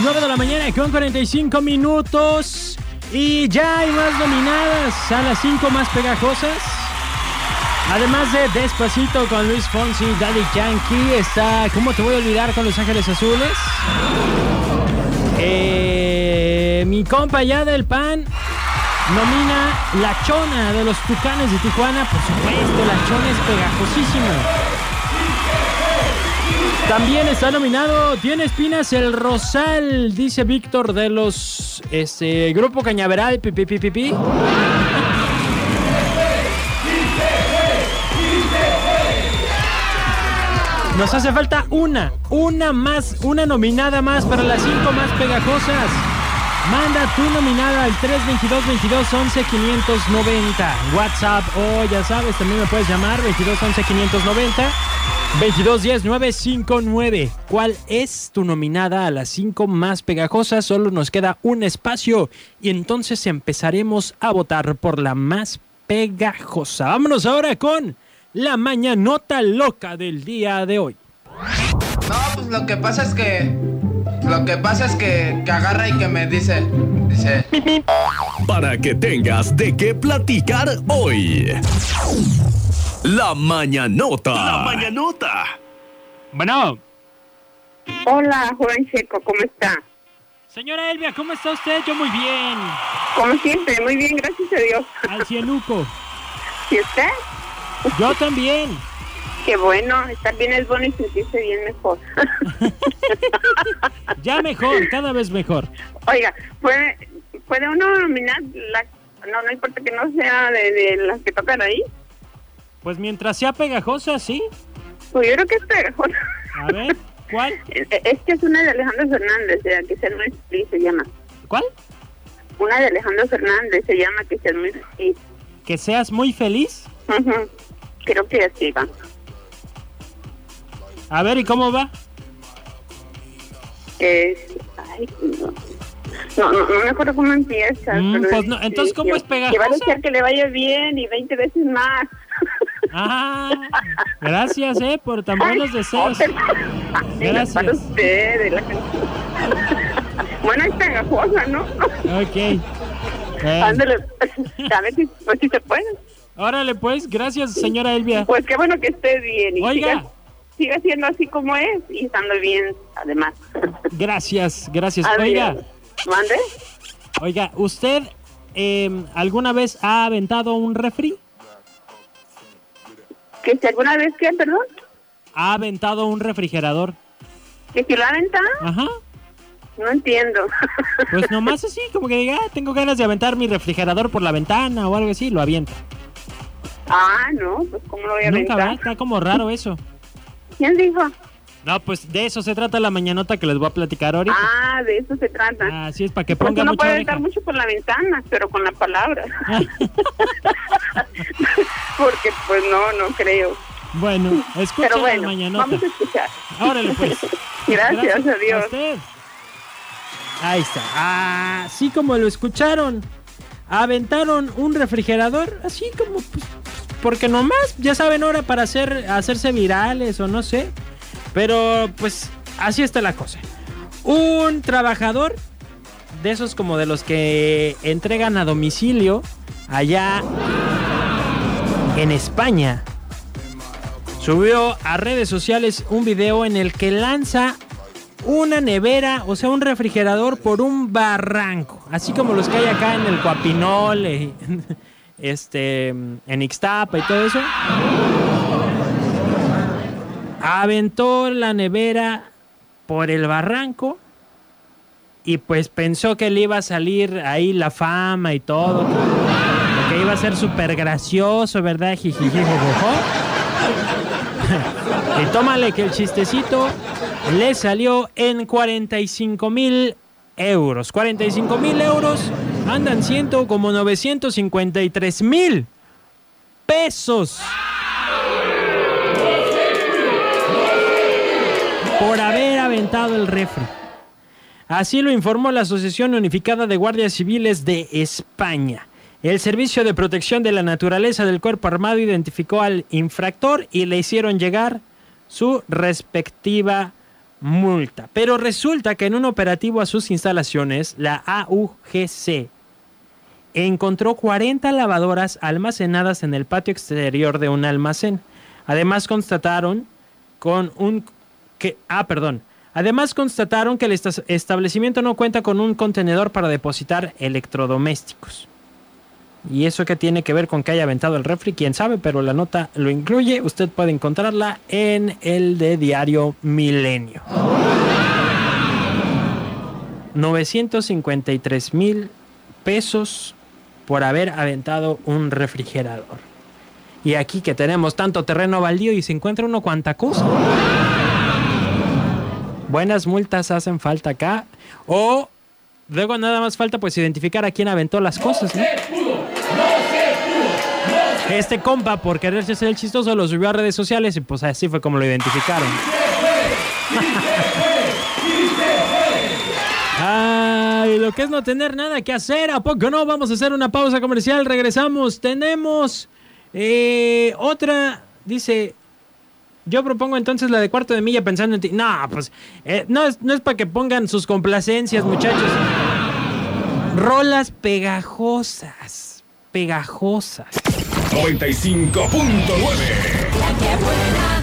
9 de la mañana con 45 minutos. Y ya hay más nominadas a las 5 más pegajosas. Además de Despacito con Luis Fonsi, Daddy Yankee, está ¿Cómo te voy a olvidar con Los Ángeles Azules? Eh, mi compa ya del pan nomina La Chona de los Tucanes de Tijuana. Por supuesto, La Chona es pegajosísima. También está nominado Tiene espinas el Rosal, dice Víctor de los este Grupo Cañaveral, pipi, pipi, pipi. Nos hace falta una, una más, una nominada más para las cinco más pegajosas. Manda tu nominada al 322 22 11 590. WhatsApp o ya sabes, también me puedes llamar 22 11 590. 2210 959. ¿Cuál es tu nominada a las cinco más pegajosas? Solo nos queda un espacio y entonces empezaremos a votar por la más pegajosa. Vámonos ahora con la mañanota loca del día de hoy. No, pues lo que pasa es que. Lo que pasa es que, que agarra y que me dice. Dice. Para que tengas de qué platicar hoy. La mañanota. La mañanota. Bueno. Hola, joven Checo, ¿cómo está? Señora Elvia, ¿cómo está usted? Yo muy bien. Como siempre, muy bien, gracias a Dios. Al cieluco. ¿Y usted? Yo también. Qué bueno, estar bien es bueno y sentirse bien mejor. ya mejor, cada vez mejor. Oiga, ¿puede, puede uno nominar la... No, no importa que no sea de, de las que tocan ahí. Pues mientras sea pegajosa, sí. Pues yo creo que es pegajosa. A ver, ¿cuál? Es, es que es una de Alejandro Fernández, de que ser muy feliz se llama. ¿Cuál? Una de Alejandro Fernández se llama que ser muy feliz. ¿Que seas muy feliz? Creo que así va. A ver, ¿y cómo va? Es... Ay, no. No, no, no me acuerdo cómo empieza. Mm, pero pues no, entonces, ¿cómo es Que va a pegajosa? desear que le vaya bien y 20 veces más. Ah, gracias, eh, por tan buenos deseos. Gracias. Para la Bueno, es pegajosa, ¿no? Ok. Eh, Ándale, a ver si, pues, si se puede. órale, pues, gracias, señora Elvia. Pues qué bueno que esté bien y Oiga. siga, siga siendo así como es y estando bien, además. Gracias, gracias. Adiós. Oiga, ¿Mande? oiga, ¿usted eh, alguna vez ha aventado un refri? ¿Que si alguna vez que, perdón? ¿Ha aventado un refrigerador? ¿Que si lo aventa? Ajá. No entiendo. Pues nomás así, como que diga, "Ah, tengo ganas de aventar mi refrigerador por la ventana o algo así, lo avienta. ah, no, pues ¿cómo lo voy a Nunca va, aventar? está como raro eso. ¿Quién dijo? No, pues de eso se trata la mañanota que les voy a platicar ahorita. Ah, de eso se trata. Así es, para que ponga uno mucha puede aventar mucho por la ventana, pero con la palabra. Porque pues no, no creo. Bueno, escucha Pero bueno, la mañanota. vamos a escuchar. Órale, pues. Gracias, a usted. Ahí está. Así como lo escucharon. Aventaron un refrigerador, así como, pues, porque nomás, ya saben, ahora para hacer, hacerse virales o no sé. Pero, pues, así está la cosa. Un trabajador de esos como de los que entregan a domicilio allá en España subió a redes sociales un video en el que lanza una nevera, o sea, un refrigerador por un barranco, así como los que hay acá en el Coapinol, eh, este, en Ixtapa y todo eso. Aventó la nevera por el barranco y pues pensó que le iba a salir ahí la fama y todo, que iba a ser súper gracioso, ¿verdad? Jijiji. Y tómale que el chistecito le salió en 45 mil euros. 45 mil euros andan siendo como 953 mil pesos. Por haber aventado el refri. Así lo informó la Asociación Unificada de Guardias Civiles de España. El Servicio de Protección de la Naturaleza del Cuerpo Armado identificó al infractor y le hicieron llegar su respectiva multa. Pero resulta que en un operativo a sus instalaciones, la AUGC encontró 40 lavadoras almacenadas en el patio exterior de un almacén. Además constataron con un ah, perdón. Además constataron que el establecimiento no cuenta con un contenedor para depositar electrodomésticos. Y eso que tiene que ver con que haya aventado el refri, quién sabe, pero la nota lo incluye. Usted puede encontrarla en el de Diario Milenio. 953 mil pesos por haber aventado un refrigerador. Y aquí que tenemos tanto terreno baldío y se encuentra uno cuanta cosa. Buenas multas hacen falta acá. O luego nada más falta pues identificar a quién aventó las cosas. Este compa, por quererse ser el chistoso, lo subió a redes sociales y pues así fue como lo identificaron. Ay, lo que es no tener nada que hacer, ¿a poco no? Vamos a hacer una pausa comercial, regresamos. Tenemos eh, otra, dice, yo propongo entonces la de cuarto de milla pensando en ti. No, pues eh, no, es, no es para que pongan sus complacencias, muchachos. Rolas pegajosas, pegajosas. 95.9